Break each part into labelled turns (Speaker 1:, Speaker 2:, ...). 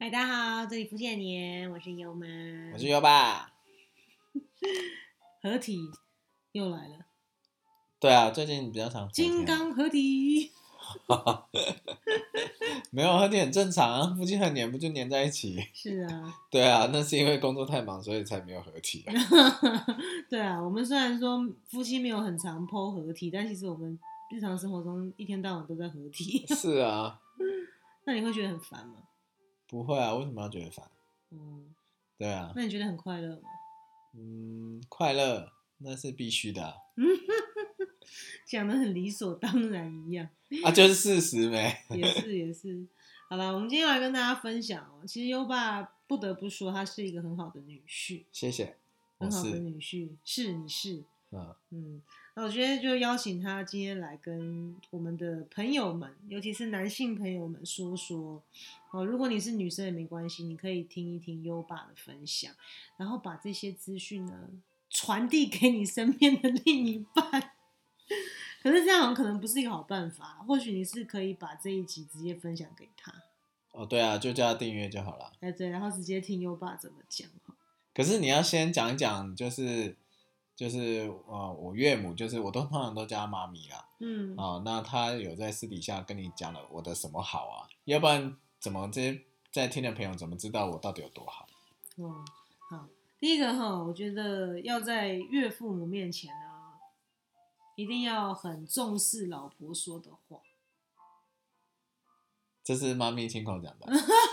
Speaker 1: 嗨，大家好，这里福建年，我是优妈，
Speaker 2: 我是优爸。
Speaker 1: 合体又来了，
Speaker 2: 对啊，最近比较常
Speaker 1: 金刚合体，
Speaker 2: 没有合体很正常啊，夫妻很黏不就黏在一起？
Speaker 1: 是啊，
Speaker 2: 对啊，那是因为工作太忙，所以才没有合体啊。
Speaker 1: 对啊，我们虽然说夫妻没有很常剖合体，但其实我们日常生活中一天到晚都在合体，
Speaker 2: 是啊，
Speaker 1: 那你会觉得很烦吗？
Speaker 2: 不会啊，为什么要觉得烦？
Speaker 1: 嗯，
Speaker 2: 对啊，
Speaker 1: 那你觉得很快乐吗？
Speaker 2: 嗯，快乐那是必须的啊，
Speaker 1: 讲的很理所当然一样，
Speaker 2: 啊就是事实没。
Speaker 1: 也是也是。好了，我们今天要来跟大家分享哦。其实优爸不得不说，他是一个很好的女婿，
Speaker 2: 谢谢，
Speaker 1: 很好的，女婿，是你是，
Speaker 2: 嗯，
Speaker 1: 嗯，那我觉得就邀请他今天来跟我们的朋友们，尤其是男性朋友们说说。哦，如果你是女生也没关系，你可以听一听优爸的分享，然后把这些资讯呢传递给你身边的另一半。可是这样可能不是一个好办法，或许你是可以把这一集直接分享给他，
Speaker 2: 哦对啊，就叫他订阅就好了。
Speaker 1: 哎对，然后直接听优爸怎么讲哈。
Speaker 2: 可是你要先讲一讲，就是就是呃，我岳母就是我都 通常都叫她妈咪啦。
Speaker 1: 嗯，
Speaker 2: 啊，那他有在私底下跟你讲了我的什么好啊？要不然怎么这些在听的朋友怎么知道我到底有多好？
Speaker 1: 哦，好，第一个哈，我觉得要在岳父母面前呢，一定要很重视老婆说的话。
Speaker 2: 这是妈咪亲口讲的，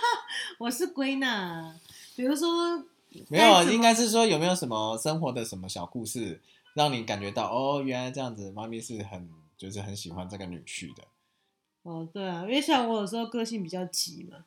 Speaker 1: 我是归纳，比如说，
Speaker 2: 没有应该是说有没有什么生活的什么小故事，让你感觉到哦，原来这样子，妈咪是很就是很喜欢这个女婿的。
Speaker 1: 哦，对啊，因为像我有时候个性比较急嘛，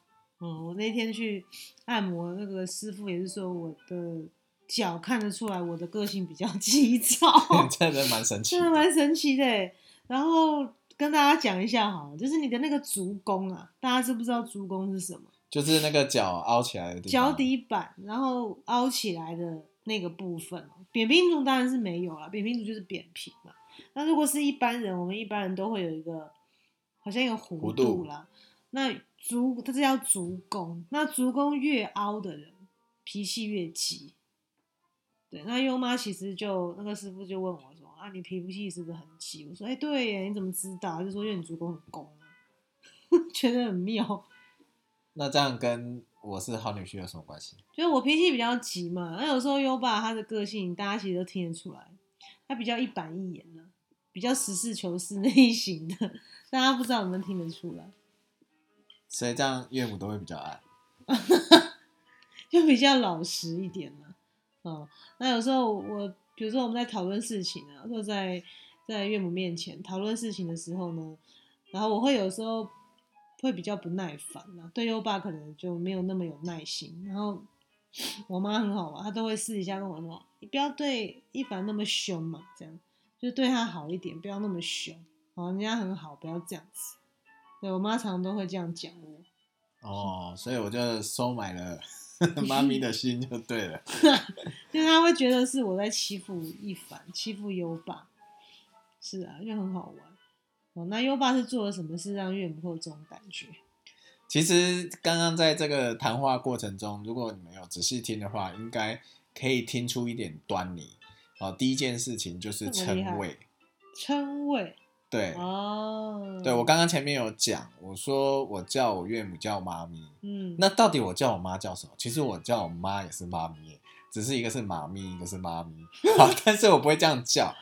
Speaker 1: 嗯，我那天去按摩，那个师傅也是说我的脚看得出来我的个性比较 急躁，
Speaker 2: 真的蛮神奇
Speaker 1: 真的蛮神奇的欸。然后跟大家讲一下好了，就是你的那个足弓啊，大家知不知道足弓是什么？
Speaker 2: 就是那个脚凹起来的地方，
Speaker 1: 脚底板，然后凹起来的那个部分哦。扁平足当然是没有了，扁平足就是扁平嘛。那如果是一般人，我们一般人都会有一个好像一个弧
Speaker 2: 弧度
Speaker 1: 度啦。那足它这叫足弓，那足弓越凹的人，脾气越急。对，那优妈其实就那个师傅就问我说：“啊，你脾气是不是很急？”我说：“哎、对耶，你怎么知道？”他就说：“因为你足弓很弓啊。”觉得很妙。
Speaker 2: 那这样跟我是好女婿有什么关系？
Speaker 1: 就是我脾气比较急嘛，那有时候优爸他的个性，大家其实都听得出来，他比较一板一眼的，比较实事求是那一型的，大家不知道有没有听得出来，
Speaker 2: 所以这样岳母都会比较爱。
Speaker 1: 就比较老实一点了。哦，那有时候我，比如说我们在讨论事情啊，或者在在岳母面前讨论事情的时候呢，然后我会有时候会比较不耐烦啊，对优爸可能就没有那么有耐心。然后我妈很好玩，她都会私底下跟我说：“你不要对一凡那么凶嘛，这样就对他好一点，不要那么凶。哦，人家很好，不要这样子。”对我妈常常都会这样讲我。
Speaker 2: 哦，所以我就收买了 妈咪的心就对了。
Speaker 1: 就是他会觉得是我在欺负一凡，欺负优爸，是啊，就很好玩。哦，那优爸是做了什么事让岳母会有这种感觉？
Speaker 2: 其实刚刚在这个谈话过程中，如果你们有仔细听的话，应该可以听出一点端倪。哦，第一件事情就是称谓，
Speaker 1: 称谓
Speaker 2: 对，
Speaker 1: 哦，
Speaker 2: 对我刚刚前面有讲，我说我叫我岳母叫妈咪，
Speaker 1: 嗯，
Speaker 2: 那到底我叫我妈叫什么？其实我叫我妈也是妈咪，只是一个是妈咪，一个是妈咪。好，但是我不会这样叫。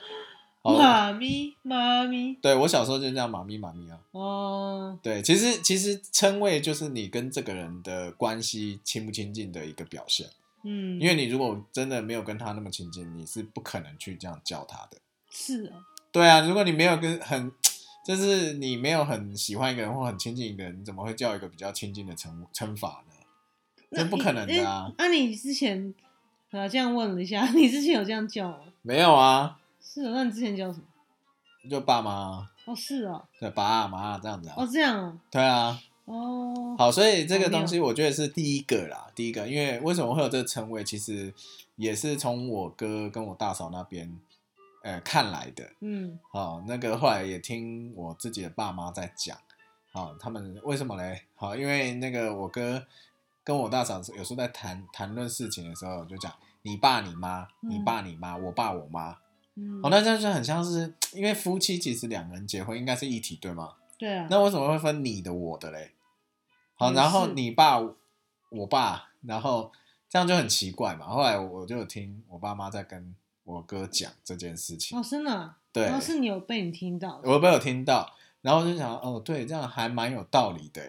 Speaker 2: 好，
Speaker 1: 妈咪妈咪
Speaker 2: 对我小时候就叫妈咪妈咪啊。
Speaker 1: 哦，
Speaker 2: 对，其实其实称谓就是你跟这个人的关系亲不亲近的一个表现。
Speaker 1: 嗯，
Speaker 2: 因为你如果真的没有跟他那么亲近，你是不可能去这样叫他的。
Speaker 1: 是啊，
Speaker 2: 对啊，如果你没有跟很，就是你没有很喜欢一个人或很亲近一个人，你怎么会叫一个比较亲近的称称法呢？这不可能的啊！
Speaker 1: 那、你之前啊这样问了一下，你之前有这样叫吗？
Speaker 2: 没有啊，
Speaker 1: 是啊，那你之前叫什么？
Speaker 2: 就爸妈，
Speaker 1: 哦，是啊，
Speaker 2: 对，爸啊妈啊这样子
Speaker 1: 哦
Speaker 2: 啊。
Speaker 1: 这样啊，
Speaker 2: 对啊，
Speaker 1: 哦，
Speaker 2: 好，所以这个东西我觉得是第一个啦，第一个，因为为什么会有这个称谓，其实也是从我哥跟我大嫂那边，呃，看来的。
Speaker 1: 嗯
Speaker 2: 好，那个后来也听我自己的爸妈在讲，好，他们为什么嘞？好，因为那个我哥跟我大嫂有时候在谈谈论事情的时候，就讲你爸你妈，你
Speaker 1: 嗯
Speaker 2: 爸你妈，我爸我妈。
Speaker 1: 嗯，
Speaker 2: 哦，那这样就很像是，因为夫妻其实两个人结婚应该是一体，对吗？
Speaker 1: 对啊，
Speaker 2: 那为什么会分你的我的嘞？好，然后你爸我爸，然后这样就很奇怪嘛。后来我就有听我爸妈在跟我哥讲这件事情，
Speaker 1: 哦，真的啊，
Speaker 2: 对
Speaker 1: 然后是你有被你听到的，
Speaker 2: 我被有听到，然后我就想，哦，对，这样还蛮有道理的。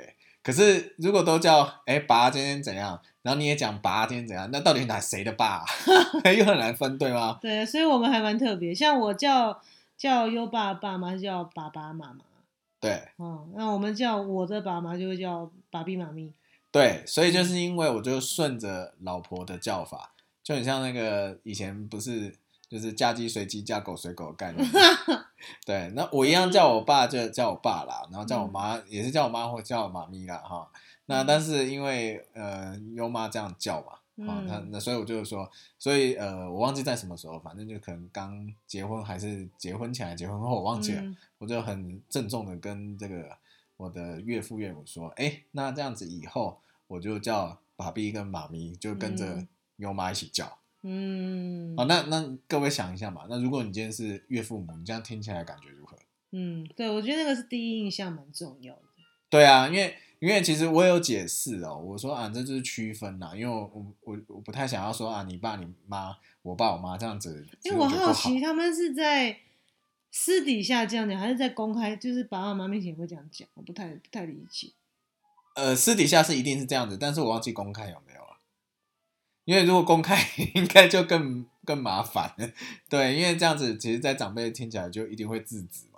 Speaker 2: 可是如果都叫哎爸今天怎样，然后你也讲爸今天怎样，那到底哪谁的爸、啊？又很难分，对吗？
Speaker 1: 对，所以我们还蛮特别。像我叫叫优爸爸妈是叫爸爸妈妈，
Speaker 2: 对
Speaker 1: 哦，那我们叫我的爸妈就会叫爸比妈咪。
Speaker 2: 对，所以就是因为我就顺着老婆的叫法，就很像那个以前不是就是嫁鸡随鸡，嫁狗随狗的概念。对，那我一样叫我爸就叫我爸啦，然后叫我妈、也是叫我妈或叫我妈咪啦哈。那但是因为呃优妈这样叫嘛，啊、那
Speaker 1: 嗯
Speaker 2: 那所以我就是说，所以呃我忘记在什么时候，反正就可能刚结婚还是结婚前还是结婚后，我忘记了。
Speaker 1: 嗯
Speaker 2: 我就很郑重的跟这个我的岳父岳母说，哎，那这样子以后我就叫爸比跟妈咪，就跟着
Speaker 1: 嗯
Speaker 2: 优妈一起叫。
Speaker 1: 嗯
Speaker 2: 好、那那各位想一下嘛，那如果你今天是岳父母，你这样听起来感觉如何？
Speaker 1: 嗯，对，我觉得那个是第一印象蛮重要的。
Speaker 2: 对啊，因为因为其实我有解释哦，我说啊，这就是区分啦，因为我我我我不太想要说啊，你爸你妈，我爸我妈这样子，
Speaker 1: 因为我好奇他们是在私底下这样讲，还是在公开，就是爸爸妈妈面前会这样讲？我不太不太理解。
Speaker 2: 呃，私底下是一定是这样子，但是我忘记公开有没有了。因为如果公开，应该就更更麻烦了。对，因为这样子，其实，在长辈听起来就一定会制止嘛。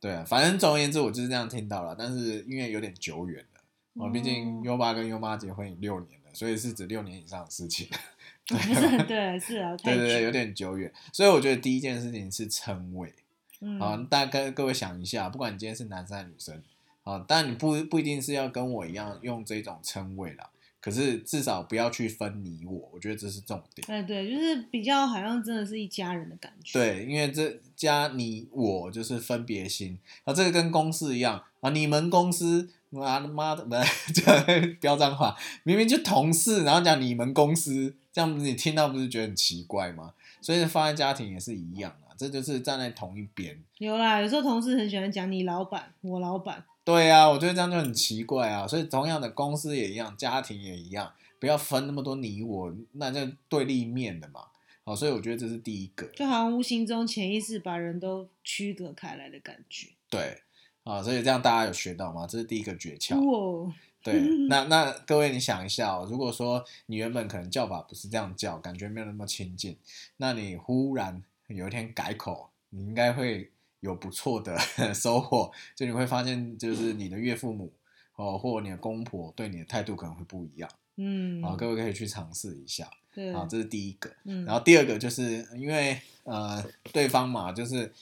Speaker 2: 对啊，反正总而言之，我就是这样听到了。但是因为有点久远了，哦，毕竟
Speaker 1: 哦
Speaker 2: 优爸跟优妈结婚已六年了，所以是指六年以上的事情。
Speaker 1: 不是，对，是啊，
Speaker 2: 对对对，有点久远。所以我觉得第一件事情是称谓。
Speaker 1: 嗯
Speaker 2: 好，大家跟各位想一下，不管你今天是男生还是女生，啊，但你不不一定是要跟我一样用这种称谓啦。可是至少不要去分你我，我觉得这是重点。
Speaker 1: 哎，对，就是比较好像真的是一家人的感觉。，
Speaker 2: 对，因为这家你我就是分别心，啊，这个跟公司一样啊，你们公司妈的妈的不是 这标 脏话，明明就同事，然后讲你们公司，这样你听到不是觉得很奇怪吗？所以放在家庭也是一样啊，这就是站在同一边。
Speaker 1: 有啦，有时候同事很喜欢讲你老板，我老板。
Speaker 2: 对啊，我觉得这样就很奇怪啊。所以同样的，公司也一样，家庭也一样，不要分那么多你我，那就对立面的嘛。好，所以我觉得这是第一个。
Speaker 1: 就好像无形中潜意识把人都区隔开来的感觉。
Speaker 2: 对，啊，所以这样大家有学到吗？这是第一个诀窍。
Speaker 1: 哇，
Speaker 2: 对，那那各位你想一下哦，如果说你原本可能叫法不是这样叫，感觉没有那么亲近，那你忽然有一天改口，你应该会有不错的 收获。就你会发现，就是你的岳父母哦，或你的公婆对你的态度可能会不一样。
Speaker 1: 嗯，
Speaker 2: 啊，各位可以去尝试一下。
Speaker 1: 对，
Speaker 2: 啊，这是第一个。
Speaker 1: 嗯，
Speaker 2: 然后第二个就是因为呃，对方嘛，就是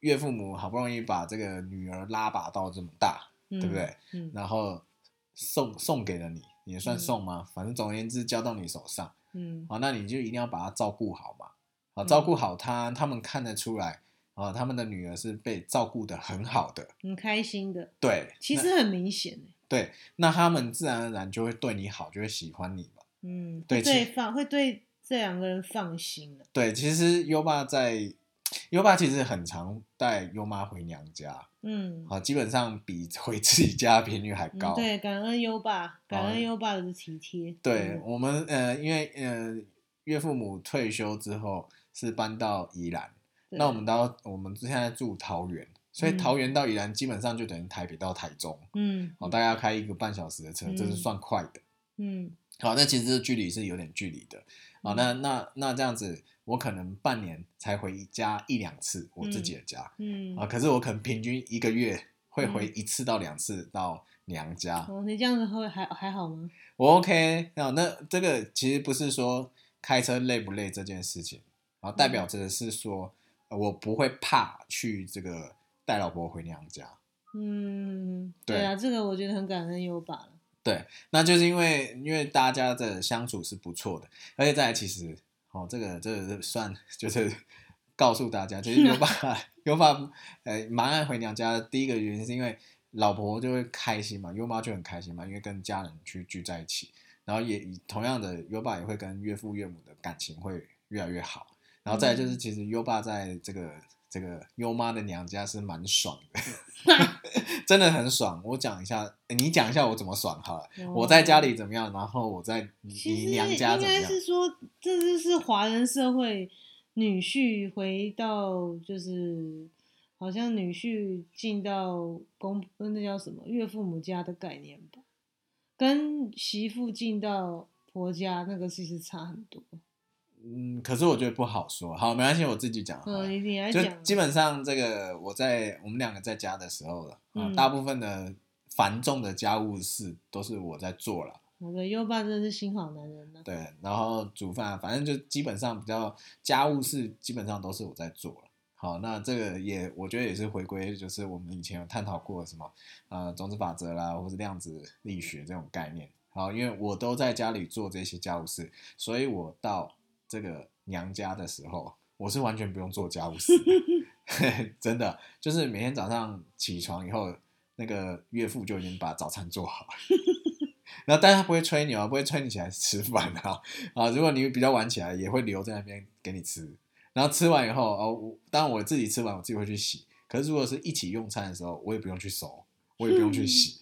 Speaker 2: 岳父母好不容易把这个女儿拉拔到这么大，
Speaker 1: 对
Speaker 2: 对不对？
Speaker 1: 嗯
Speaker 2: 然后送送给了你，也算
Speaker 1: 嗯
Speaker 2: 送吗？反正总而言之交到你手上，
Speaker 1: 嗯
Speaker 2: 好，那你就一定要把她照顾好嘛。啊，
Speaker 1: 嗯
Speaker 2: 照顾好她，他们看得出来啊，他们的女儿是被照顾的很好的。
Speaker 1: 很开心的，
Speaker 2: 对，
Speaker 1: 其实很明显欸
Speaker 2: 对，那他们自然而然就会对你好，就会喜欢你嘛。
Speaker 1: 嗯，
Speaker 2: 对
Speaker 1: 放会对这两个人放心的。
Speaker 2: 对，其实优爸在优爸其实很常带优妈回娘家，
Speaker 1: 嗯，
Speaker 2: 啊，基本上比回自己家的频率还高。
Speaker 1: 嗯对，感恩优爸，感恩优爸的体贴。
Speaker 2: 对
Speaker 1: 嗯
Speaker 2: 我们呃，因为呃岳父母退休之后是搬到宜兰，
Speaker 1: 对
Speaker 2: 那我们到我们现在住桃园，所以
Speaker 1: 嗯
Speaker 2: 桃园到宜兰基本上就等于台北到台中，
Speaker 1: 嗯
Speaker 2: 哦，大概要开一个半小时的车，这是
Speaker 1: 嗯
Speaker 2: 算快的。
Speaker 1: 嗯
Speaker 2: 好，那其实这距离是有点距离的。好，那那那这样子，我可能半年才回家一两次，我自己的家。
Speaker 1: 嗯，
Speaker 2: 啊，可是我可能平均一个月会回一次到两次到娘家，
Speaker 1: 哦，你这样子会还还好吗？
Speaker 2: 我 OK 那那这个其实不是说开车累不累这件事情，啊，代表着是说、呃我不会怕去这个带老婆回娘家，
Speaker 1: 嗯，
Speaker 2: 对
Speaker 1: 对啊，这个我觉得很感恩优爸了。
Speaker 2: 对，那就是因为因为大家的相处是不错的，而且再来其实哦，这个这个算 就是告诉大家，就是有爸 有爸呃蛮爱回娘家的。第一个原因是因为老婆就会开心嘛，优妈就很开心嘛，因为跟家人去聚在一起。然后也同样的，优爸也会跟岳父岳母的感情会越来越好。然后再来就是，
Speaker 1: 嗯
Speaker 2: 其实优爸在这个这个优妈的娘家是蛮爽的，真的很爽。我讲一下，诶你讲一下我怎么爽好了。我在家里怎么样，然后我在你
Speaker 1: 其实
Speaker 2: 娘家
Speaker 1: 应该
Speaker 2: 怎么样？
Speaker 1: 是说，这就是华人社会女婿回到就是好像女婿进到公那叫什么岳父母家的概念吧，跟媳妇进到婆家那个其实差很多。
Speaker 2: 嗯，可是我觉得不好说。好，没关系，我自己讲。
Speaker 1: 嗯，你你来
Speaker 2: 就
Speaker 1: 讲，
Speaker 2: 基本上这个我在我们两个在家的时候了大部分的繁重的家务事都是我在做了。
Speaker 1: 我的优爸真的是心好男人呢、
Speaker 2: 对，然后煮饭，反正就基本上比较家务事，基本上都是我在做了。好，那这个也我觉得也是回归，就是我们以前有探讨过什么呃种子法则啦，或是量子力学这种概念。好，因为我都在家里做这些家务事，所以我到这个娘家的时候，我是完全不用做家务事，真的就是每天早上起床以后，那个岳父就已经把早餐做好了。然后，但是他不会催你啊，不会催你起来吃饭啊啊！如果你比较晚起来，也会留在那边给你吃。然后吃完以后，哦，我当然我自己吃完，我自己会去洗。可是如果是一起用餐的时候，我也不用去收，我也不用去洗。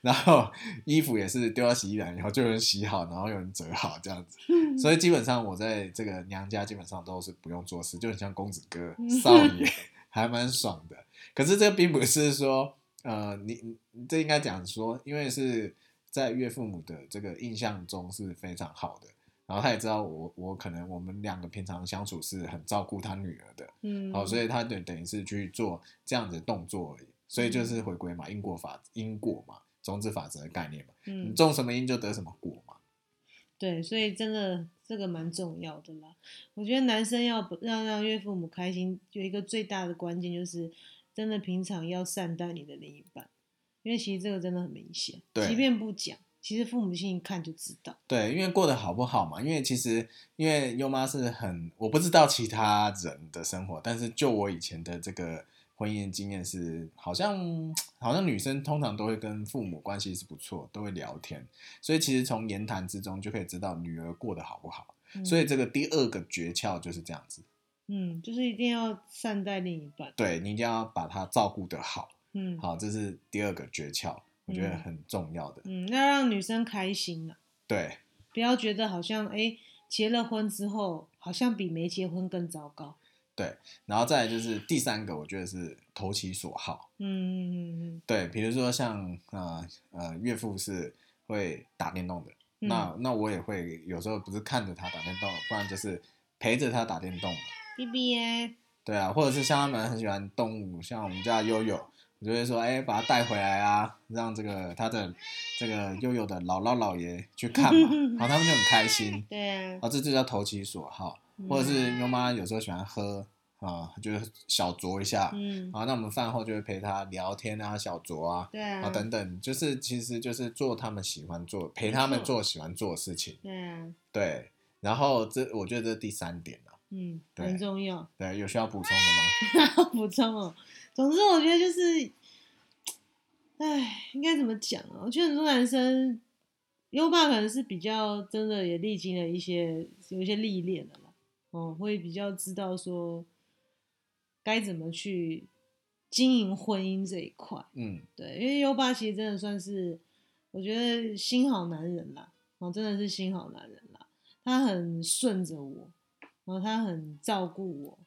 Speaker 2: 然后衣服也是丢到洗衣篮然后就有人洗好，然后有人折好这样子。所以基本上我在这个娘家基本上都是不用做事，就很像公子哥、少爷，还蛮爽的。可是这并不是说，呃，你你这应该讲说，因为是在岳父母的这个印象中是非常好的，然后他也知道我我可能我们两个平常相处是很照顾他女儿的，
Speaker 1: 嗯，
Speaker 2: 好，所以他等等于是去做这样子的动作而已，所以
Speaker 1: 嗯
Speaker 2: 就是回归嘛，因果法因果嘛，种子法则的概念嘛，你
Speaker 1: 嗯，
Speaker 2: 种什么因就得什么果嘛。
Speaker 1: 对，所以真的这个蛮重要的啦。我觉得男生要不让让岳父母开心，有一个最大的关键就是，真的平常要善待你的另一半，因为其实这个真的很明显，
Speaker 2: 对
Speaker 1: 即便不讲，其实父母亲一看就知道。
Speaker 2: 对，因为过得好不好嘛？因为其实因为优妈是很，我不知道其他人的生活，但是就我以前的这个婚姻经验是，好像好像女生通常都会跟父母关系是不错，都会聊天，所以其实从言谈之中就可以知道女儿过得好不好。
Speaker 1: 嗯
Speaker 2: 所以这个第二个诀窍就是这样子，
Speaker 1: 嗯，就是一定要善待另一半。
Speaker 2: 对你一定要把她照顾得好，
Speaker 1: 嗯，
Speaker 2: 好，这是第二个诀窍，我觉得
Speaker 1: 嗯
Speaker 2: 很重要的。
Speaker 1: 嗯，要让女生开心啊，
Speaker 2: 对，
Speaker 1: 不要觉得好像哎结了婚之后，好像比没结婚更糟糕。
Speaker 2: 然后再来就是第三个，我觉得是投其所好。
Speaker 1: 嗯嗯嗯
Speaker 2: 对，比如说像呃呃岳父是会打电动的，
Speaker 1: 嗯，
Speaker 2: 那那我也会有时候不是看着他打电动，不然就是陪着他打电动嘛。
Speaker 1: B B 耶，
Speaker 2: 对啊，或者是像他们很喜欢动物，像我们家的悠悠，我就会说，哎，把他带回来啊，让这个他的这个悠悠的姥姥姥爷去看嘛，然后他们就很开心，
Speaker 1: 对啊，
Speaker 2: 啊，这就叫投其所好。或者是优妈有时候喜欢喝啊，就是小酌一下，
Speaker 1: 嗯，
Speaker 2: 啊，那我们饭后就会陪他聊天啊，小酌啊，
Speaker 1: 对啊，
Speaker 2: 啊等等，就是其实就是做他们喜欢做，陪他们做喜欢做的事情，
Speaker 1: 对啊，
Speaker 2: 对。然后这我觉得这是第三点了，
Speaker 1: 嗯，
Speaker 2: 对
Speaker 1: 很重要。
Speaker 2: 对，有需要补充的吗？
Speaker 1: 要 补充哦。总之，我觉得就是，唉，应该怎么讲啊？我觉得很多男生，优爸可能是比较真的也历经了一些有一些历练的啦，哦，会比较知道说该怎么去经营婚姻这一块。
Speaker 2: 嗯，
Speaker 1: 对，因为优爸其实真的算是，我觉得心好男人啦，哦，真的是心好男人啦。他很顺着我，然后他很照顾我，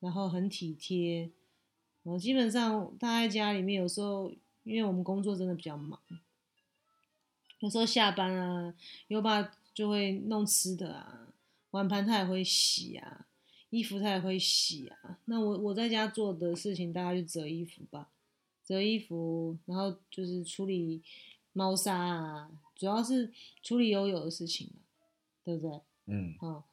Speaker 1: 然后很体贴，然后基本上他在家里面有时候，因为我们工作真的比较忙，有时候下班啊，优爸就会弄吃的啊，碗盘他也会洗啊，衣服他也会洗啊。那我我在家做的事情大概就折衣服吧，折衣服，然后就是处理猫砂啊，主要是处理悠悠的事情嘛，对不对？
Speaker 2: 嗯，
Speaker 1: 哦，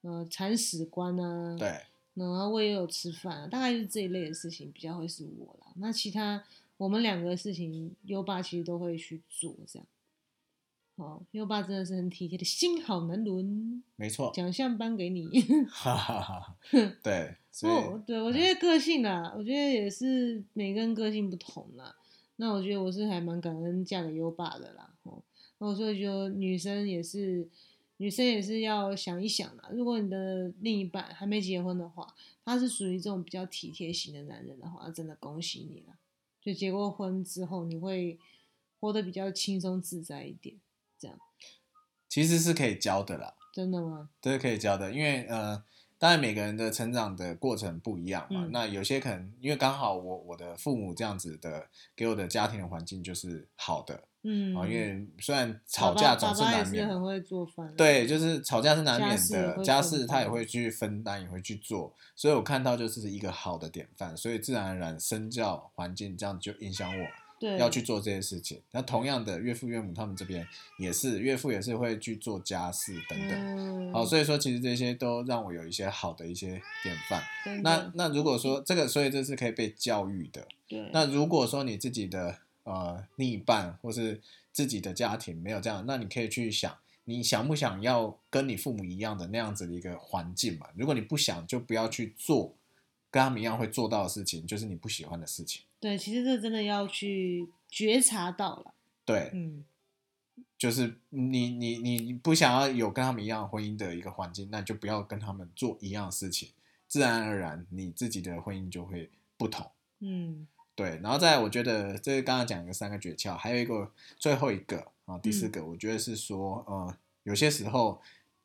Speaker 1: 呃，铲屎官啊，
Speaker 2: 对，
Speaker 1: 然后我也有吃饭、啊，大概就是这一类的事情比较会是我啦。那其他我们两个事情，优爸其实都会去做这样。好，优爸真的是很体贴的心好男人，
Speaker 2: 没错，
Speaker 1: 奖项颁给你。
Speaker 2: 哈哈哈。对，所以
Speaker 1: 哦，对，我觉得个性啦，我觉得也是每个人个性不同啦。那我觉得我是还蛮感恩嫁给优爸的啦，哦，那我所以就女生也是，女生也是要想一想啦。如果你的另一半还没结婚的话，他是属于这种比较体贴型的男人的话，那真的恭喜你了。就结过婚之后，你会活得比较轻松自在一点，
Speaker 2: 其实是可以教的啦，
Speaker 1: 真的吗？
Speaker 2: 这是可以教的，因为呃，当然每个人的成长的过程不一样嘛。
Speaker 1: 嗯。
Speaker 2: 那有些可能因为刚好我我的父母这样子的给我的家庭的环境就是好的。
Speaker 1: 嗯，
Speaker 2: 啊、因为虽然吵
Speaker 1: 爸爸
Speaker 2: 架总
Speaker 1: 爸爸也
Speaker 2: 难免嘛，
Speaker 1: 是很会做饭，
Speaker 2: 对，就是吵架是难免的，家事他也会去分担，也会去做，所以我看到就是一个好的典范，所以自然而然身教环境这样就影响我
Speaker 1: 对，
Speaker 2: 要去做这些事情。那同样的，岳父岳母他们这边也是，岳父也是会去做家事等等。
Speaker 1: 嗯，
Speaker 2: 好，所以说其实这些都让我有一些好的一些典范。
Speaker 1: 真
Speaker 2: 那那如果说这个，所以这是可以被教育的。
Speaker 1: 对，
Speaker 2: 那如果说你自己的呃另一半或是自己的家庭没有这样，那你可以去想，你想不想要跟你父母一样的那样子的一个环境嘛？如果你不想，就不要去做跟他们一样会做到的事情，就是你不喜欢的事情。
Speaker 1: 对，其实这真的要去觉察到了，
Speaker 2: 对，
Speaker 1: 嗯，
Speaker 2: 就是你你你不想要有跟他们一样婚姻的一个环境，那就不要跟他们做一样的事情，自然而然你自己的婚姻就会不同。
Speaker 1: 嗯。
Speaker 2: 对，然后再我觉得这是刚刚讲的三个诀窍，还有一个最后一个啊，第四
Speaker 1: 嗯。
Speaker 2: 个，我觉得是说，呃，有些时候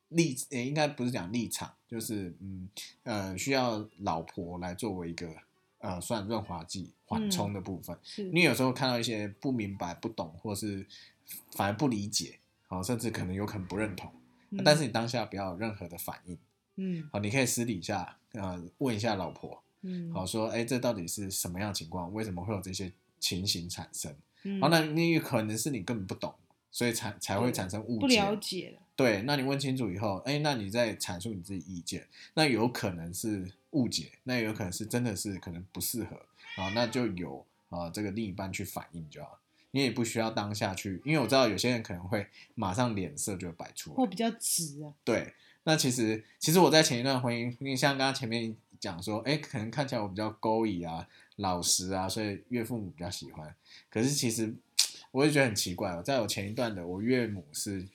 Speaker 2: 立，也应该不是讲立场，就是嗯呃，需要老婆来作为一个呃算润滑剂缓冲的部分。
Speaker 1: 是，
Speaker 2: 你有时候看到一些不明白、不懂，或是反而不理解，好、甚至可能有可能不认同，
Speaker 1: 嗯
Speaker 2: 但是你当下不要有任何的反应，
Speaker 1: 嗯
Speaker 2: 好、你可以私底下呃问一下老婆，
Speaker 1: 嗯，
Speaker 2: 好说，哎，这到底是什么样的情况？为什么会有这些情形产生？
Speaker 1: 嗯，
Speaker 2: 好，那你有可能是你根本不懂，所以才才会产生误
Speaker 1: 不了
Speaker 2: 解。
Speaker 1: 了，
Speaker 2: 对，那你问清楚以后，哎，那你再阐述你自己意见，那有可能是误解，那也有可能是真的是可能不适合，啊，那就有啊这个另一半去反应就好。你也不需要当下去，因为我知道有些人可能会马上脸色就摆出来。
Speaker 1: 或比较直啊，
Speaker 2: 对，那其实其实我在前一段婚姻，因为像刚刚前面讲说，哎，可能看起来我比较勾引啊、老实啊，所以岳父母比较喜欢。可是其实我也觉得很奇怪哦，在我前一段的，我岳母是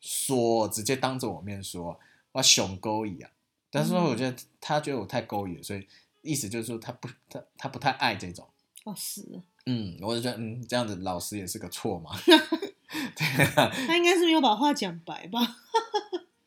Speaker 2: 说直接当着我面说我熊勾引啊，但是说我觉得他觉得我太勾引，所以意思就是说他不他他不太爱这种。
Speaker 1: 哦是啊，
Speaker 2: 嗯，我就觉得嗯，这样子老师也是个错嘛。对啊，
Speaker 1: 他应该是没有把话讲白吧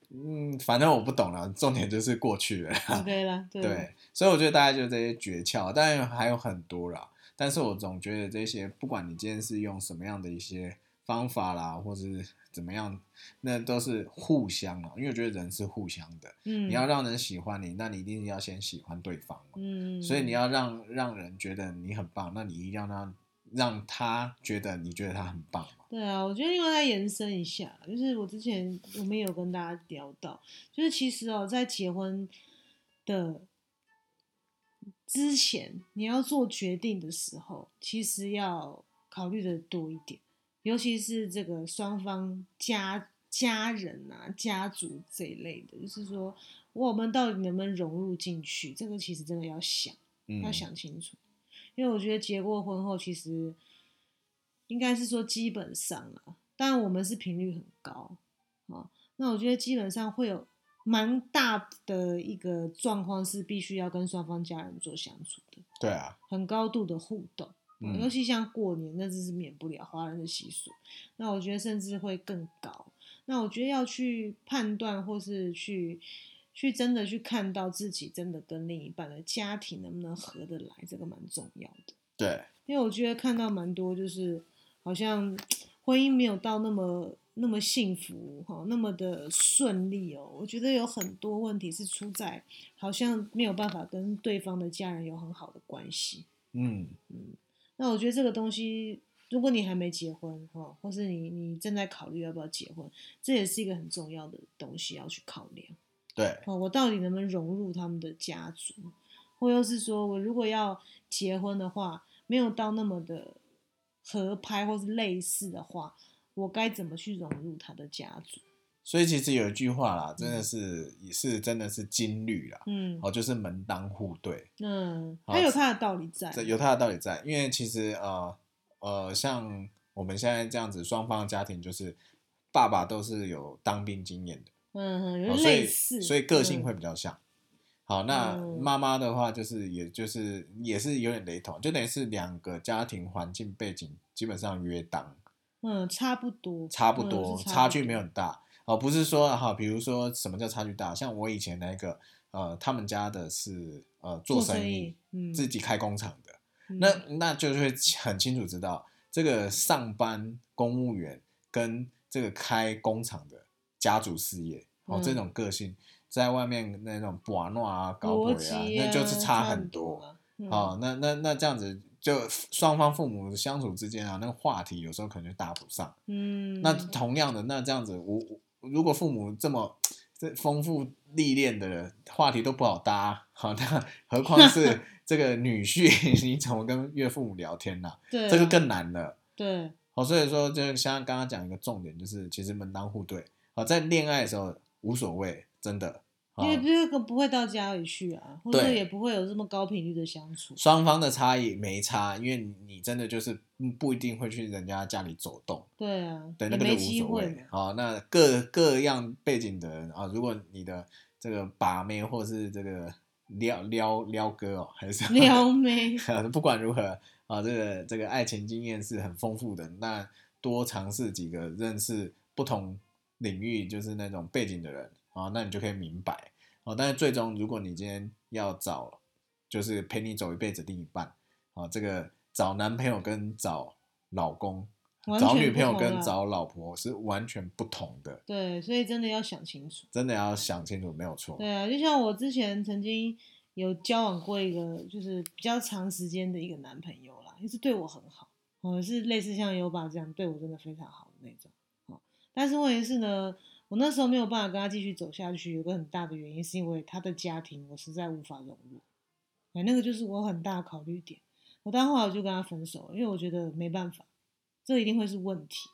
Speaker 2: 嗯，反正我不懂了，重点就是过去了
Speaker 1: 对
Speaker 2: 对，所以我觉得大概就这些诀窍，当然还有很多啦。但是我总觉得这些，不管你今天是用什么样的一些方法啦，或者是怎么样，那都是互相啊。因为我觉得人是互相的，
Speaker 1: 嗯，
Speaker 2: 你要让人喜欢你，那你一定要先喜欢对方嘛。
Speaker 1: 嗯，
Speaker 2: 所以你要让让人觉得你很棒，那你一定要让让他觉得你觉得他很棒嘛。
Speaker 1: 对啊，我觉得另外再延伸一下，就是我之前我们也有跟大家聊到，就是其实哦，在结婚的之前，你要做决定的时候，其实要考虑的多一点，尤其是这个双方家家人啊、家族这一类的，就是说我们到底能不能融入进去，这个其实真的要想。
Speaker 2: 嗯，
Speaker 1: 要想清楚，因为我觉得结过婚后，其实应该是说基本上啊，当然我们是频率很高啊，那我觉得基本上会有蛮大的一个状况是必须要跟双方家人做相处的，
Speaker 2: 对啊，
Speaker 1: 很高度的互动。
Speaker 2: 嗯
Speaker 1: 尤其像过年，那这是免不了华人的习俗。那我觉得甚至会更高。那我觉得要去判断，或是去去真的去看到自己真的跟另一半的家庭能不能合得来，这个蛮重要的。
Speaker 2: 对，
Speaker 1: 因为我觉得看到蛮多，就是好像婚姻没有到那么那么幸福哈，那么的顺利哦。我觉得有很多问题是出在好像没有办法跟对方的家人有很好的关系。
Speaker 2: 嗯嗯，
Speaker 1: 那我觉得这个东西，如果你还没结婚哈，或是你你正在考虑要不要结婚，这也是一个很重要的东西要去考量。
Speaker 2: 对，
Speaker 1: 哦，我到底能不能融入他们的家族，或又是说我如果要结婚的话，没有到那么的合拍或是类似的话，我该怎么去融入他的家族？
Speaker 2: 所以其实有一句话啦，真的是也是真的是金律啦，
Speaker 1: 嗯
Speaker 2: 哦，就是门当户对，
Speaker 1: 嗯，
Speaker 2: 好
Speaker 1: 还有他的道理在。
Speaker 2: 这有它的道理在，因为其实呃呃，像我们现在这样子，双方的家庭就是爸爸都是有当兵经验的，
Speaker 1: 嗯
Speaker 2: 所以，所以个性
Speaker 1: 嗯
Speaker 2: 会比较像。好，那
Speaker 1: 嗯
Speaker 2: 妈妈的话，就是也就是也是有点雷同，就等于是两个家庭环境背景基本上约当，
Speaker 1: 嗯差不多，嗯
Speaker 2: 差不多，
Speaker 1: 是
Speaker 2: 差距
Speaker 1: 不多
Speaker 2: 没有很大。哦，不是说哈，比如说什么叫差距大？像我以前那个，呃，他们家的是呃做生意自己开工厂的，
Speaker 1: 嗯
Speaker 2: 那那就会很清楚知道，这个上班公务员跟这个开工厂的家族事业，哦，
Speaker 1: 嗯
Speaker 2: 这种个性在外面那种玩闹啊、搞鬼
Speaker 1: 逻
Speaker 2: 啊，那就是差
Speaker 1: 很
Speaker 2: 很多。哦，那那那这样子，就双方父母相处之间啊，那个话题有时候可能就搭不上。
Speaker 1: 嗯，
Speaker 2: 那同样的，那这样子，我我如果父母这么这丰富历练的人，话题都不好搭，好，那何况 是这个女婿，你怎么跟岳父母聊天呢、
Speaker 1: 对啊
Speaker 2: 这个更难了。
Speaker 1: 对，
Speaker 2: 好，所以说，就像刚刚讲一个重点，就是其实门当户对。好，在恋爱的时候无所谓，真的。好
Speaker 1: 因为这个不会到家里去啊，或者也不会有这么高频率的相处。
Speaker 2: 双方的差异没差，因为你你真的就是嗯不一定会去人家家里走动。
Speaker 1: 对啊，
Speaker 2: 对，
Speaker 1: 也
Speaker 2: 那个就无
Speaker 1: 没机会
Speaker 2: 所谓
Speaker 1: 嘛。。
Speaker 2: 好，那各各样背景的人啊，如果你的这个把妹或是这个撩撩撩哥哦，还是
Speaker 1: 撩 妹，
Speaker 2: 不管如何啊，这个这个爱情经验是很丰富的，那多尝试几个认识不同领域就是那种背景的人啊，那你就可以明白哦。但是最终，如果你今天要找就是陪你走一辈子另一半啊，这个找男朋友跟找老公。找女朋友跟找老婆是完全不同的，
Speaker 1: 对，所以真的要想清楚。
Speaker 2: 真的要想清楚，没有错。
Speaker 1: 对啊，就像我之前曾经有交往过一个就是比较长时间的一个男朋友啦，也是对我很好，哦，是类似像优爸这样对我真的非常好的那种。哦，但是问题是呢，我那时候没有办法跟他继续走下去，有个很大的原因是因为他的家庭我实在无法融入，哎，那个就是我很大考虑点。我到后来我就跟他分手，因为我觉得没办法，这一定会是问题。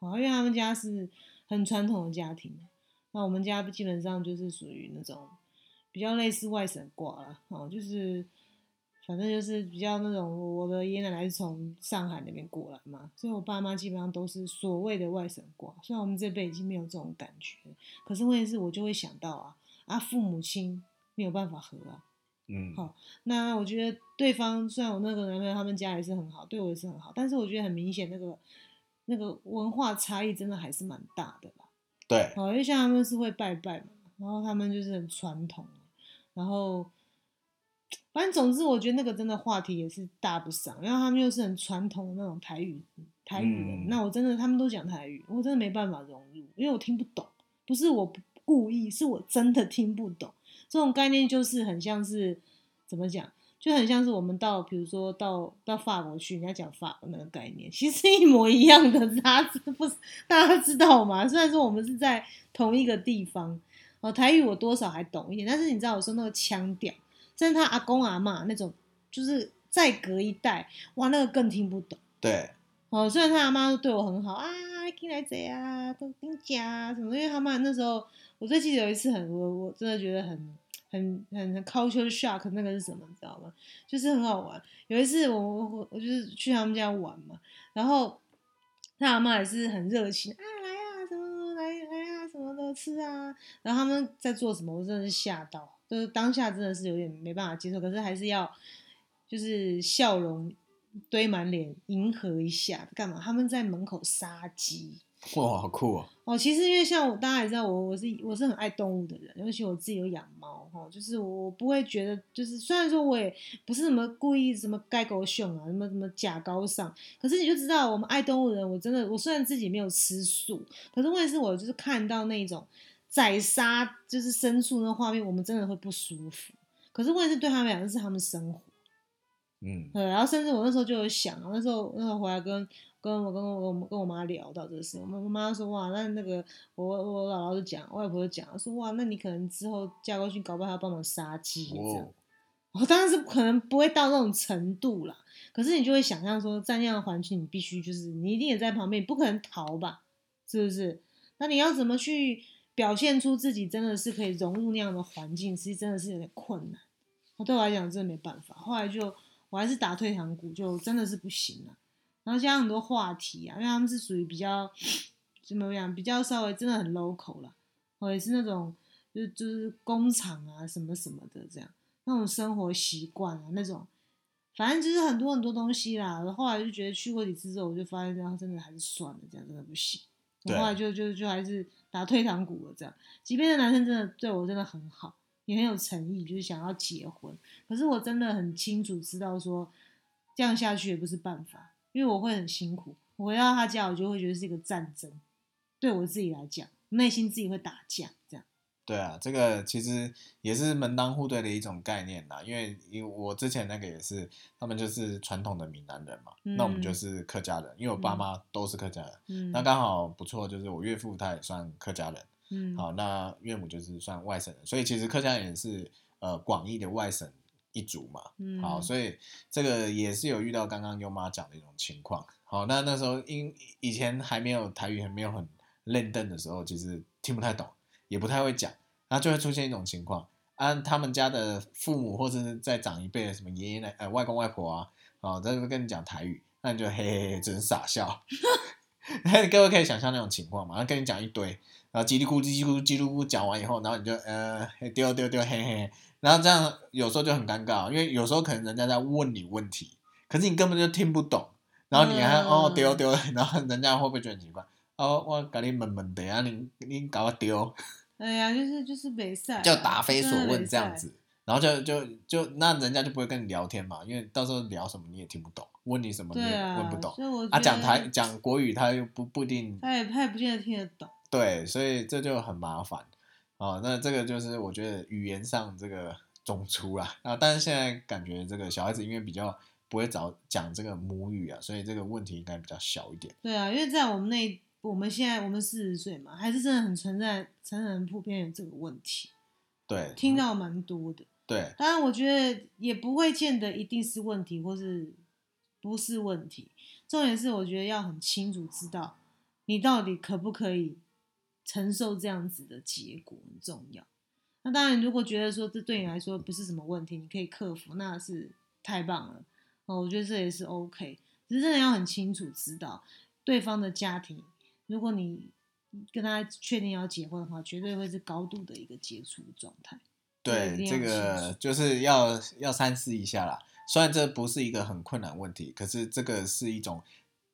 Speaker 1: 啊，因为他们家是很传统的家庭，那我们家基本上就是属于那种比较类似外省挂啦，哦，就是反正就是比较那种我的爷爷奶奶是从上海那边过来嘛，所以我爸妈基本上都是所谓的外省瓜。虽然我们这辈已经没有这种感觉，可是问题是我就会想到啊啊，父母亲没有办法和啊。
Speaker 2: 嗯，
Speaker 1: 好那我觉得对方虽然我那个男朋友他们家也是很好，对我也是很好，但是我觉得很明显那个那个文化差异真的还是蛮大的啦。
Speaker 2: 对，
Speaker 1: 好，因为像他们是会拜拜嘛，然后他们就是很传统，然后反正总之我觉得那个真的话题也是搭不上，然后他们又是很传统的那种台语台语人，
Speaker 2: 嗯
Speaker 1: 那我真的他们都讲台语，我真的没办法融入，因为我听不懂，不是我不故意，是我真的听不懂。这种概念就是很像是怎么讲，就很像是我们到比如说到到法国去，人家讲法国那个概念，其实一模一样的，大家知不是大家知道吗？虽然说我们是在同一个地方，哦，台语我多少还懂一点，但是你知道我说那个腔调，甚至他阿公阿妈那种，就是再隔一代，哇，那个更听不懂。
Speaker 2: 对，
Speaker 1: 哦，虽然他阿妈对我很好啊，进来贼啊，都跟你讲啊什么，因为他妈那时候，我最记得有一次很，我我真的觉得很很很很 culture shock，那个是什么，你知道吗？就是很好玩。有一次我我我我就是去他们家玩嘛，然后他阿妈也是很热情啊，来啊，什么什么来来啊，什么都吃啊。然后他们在做什么，我真的是吓到，就是当下真的是有点没办法接受，可是还是要就是笑容堆满脸，迎合一下，干嘛？他们在门口杀鸡。
Speaker 2: 哇，好酷哦！
Speaker 1: 哦，其实因为像我，大家也知道我，我是我是很爱动物的人，尤其我自己有养猫哈，就是我不会觉得，就是虽然说我也不是什么故意什么盖狗熊啊，什么什么假高尚，可是你就知道我们爱动物的人，我真的我虽然自己没有吃素，可是问题是我就是看到那种宰杀就是牲畜那画面，我们真的会不舒服。可是问题是对他们来讲，这是他们生活。
Speaker 2: 嗯，
Speaker 1: 对，然后甚至我那时候就有想，那时候那时候回来跟跟我跟我跟我跟我妈聊到这个事，我妈我妈说哇，那那个我我姥姥就讲，外婆就讲说哇，那你可能之后嫁过去，搞不好还要帮忙杀鸡这样。
Speaker 2: 哦，
Speaker 1: 我当然是可能不会到那种程度啦，可是你就会想象说，在那样的环境，你必须就是你一定也在旁边，你不可能逃吧，是不是？那你要怎么去表现出自己真的是可以融入那样的环境，其实真的是有点困难。我对我来讲真的没办法，后来就我还是打退堂鼓，就真的是不行了。然后加上很多话题啊，因为他们是属于比较怎么样，比较稍微真的很 local 啦，或者是那种就就是工厂啊什么什么的这样，那种生活习惯啊那种，反正就是很多很多东西啦。后来就觉得去过几次之后，我就发现这样真的还是算了，这样真的不行。我后来就就就还是打退堂鼓了这样。即便这男生真的对我真的很好，也很有诚意，就是想要结婚，可是我真的很清楚知道说这样下去也不是办法。因为我会很辛苦，我回到他家，我就会觉得是一个战争，对我自己来讲，内心自己会打架，这样。
Speaker 2: 对啊，这个其实也是门当户对的一种概念啦。因为因为我之前那个也是，他们就是传统的闽南人嘛，那我们就是客家人，因为我爸妈都是客家人，
Speaker 1: 嗯，
Speaker 2: 那刚好不错，就是我岳父他也算客家人，
Speaker 1: 嗯，
Speaker 2: 好，那岳母就是算外省人，所以其实客家人也是呃广义的外省。一族嘛，好，所以这个也是有遇到刚刚优妈讲的一种情况。好，那那时候因以前还没有台语还没有很认真的时候，其实听不太懂，也不太会讲，然后就会出现一种情况，啊，他们家的父母或者是再长一辈的什么爷爷奶呃外公外婆啊，啊，在跟你讲台语，那你就嘿嘿嘿，只能傻笑。各位可以想象那种情况嘛，然后跟你讲一堆，然后叽里咕叽叽咕叽里咕讲完以后，然后你就呃丢丢丢嘿嘿。然后这样有时候就很尴尬，因为有时候可能人家在问你问题，可是你根本就听不懂，然后你还哦丢丢，然后人家会不会觉得很奇怪？哦，我跟你问问的啊，你你搞我丢？
Speaker 1: 哎呀，就是就是没赛，
Speaker 2: 就答非所问这样子，然后就就就那人家就不会跟你聊天嘛，因为到时候聊什么你也听不懂，问你什么你也问不懂。
Speaker 1: 啊，
Speaker 2: 讲台讲国语他又不不一定，
Speaker 1: 他也他也不见得听得懂。
Speaker 2: 对，所以这就很麻烦。哦，那这个就是我觉得语言上这个中出啦啊，但是现在感觉这个小孩子因为比较不会早讲这个母语啊，所以这个问题应该比较小一点。
Speaker 1: 对啊，因为在我们那我们现在我们四十岁嘛，还是真的很存在，成人普遍有这个问题。
Speaker 2: 对，
Speaker 1: 听到蛮多的。
Speaker 2: 对，
Speaker 1: 当然我觉得也不会见得一定是问题，或是不是问题。重点是我觉得要很清楚知道你到底可不可以。承受这样子的结果很重要。那当然，如果觉得说这对你来说不是什么问题，你可以克服，那是太棒了哦。我觉得这也是 OK。只是真的要很清楚知道对方的家庭。如果你跟他确定要结婚的话，绝对会是高度的一个接触状态。
Speaker 2: 对，这个就是要要三思一下啦。虽然这不是一个很困难问题，可是这个是一种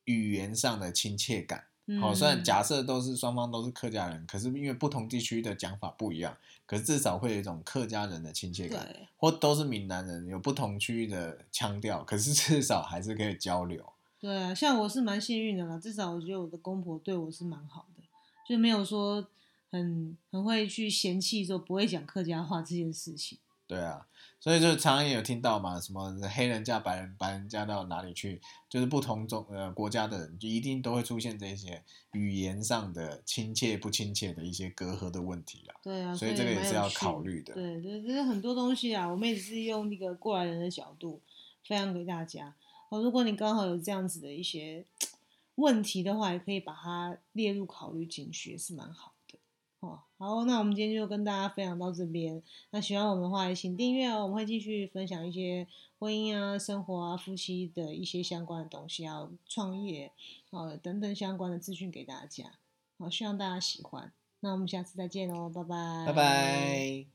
Speaker 2: 语言上的亲切感。好，虽然假设都是双方都是客家人，可是因为不同地区的讲法不一样，可是至少会有一种客家人的亲切感。或都是闽南人，有不同区域的腔调，可是至少还是可以交流。
Speaker 1: 对啊，像我是蛮幸运的啦，至少我觉得我的公婆对我是蛮好的，就没有说很很会去嫌弃说不会讲客家话这件事情。
Speaker 2: 对啊。所以就常常也有听到嘛，什么黑人嫁白人，白人嫁到哪里去，就是不同种呃国家的人，就一定都会出现这些语言上的亲切不亲切的一些隔阂的问题啦。
Speaker 1: 对啊，
Speaker 2: 所以这个也是要考虑的。
Speaker 1: 对，这这是很多东西啊，我们也是用那个过来人的角度分享给大家。如果你刚好有这样子的一些问题的话，也可以把它列入考虑进去，也是蛮好的哦。好，那我们今天就跟大家分享到这边。那喜欢我们的话，也请订阅哦。我们会继续分享一些婚姻啊、生活啊、夫妻的一些相关的东西，还有创业啊等等相关的资讯给大家。好，希望大家喜欢。那我们下次再见喽，拜拜。
Speaker 2: 拜拜。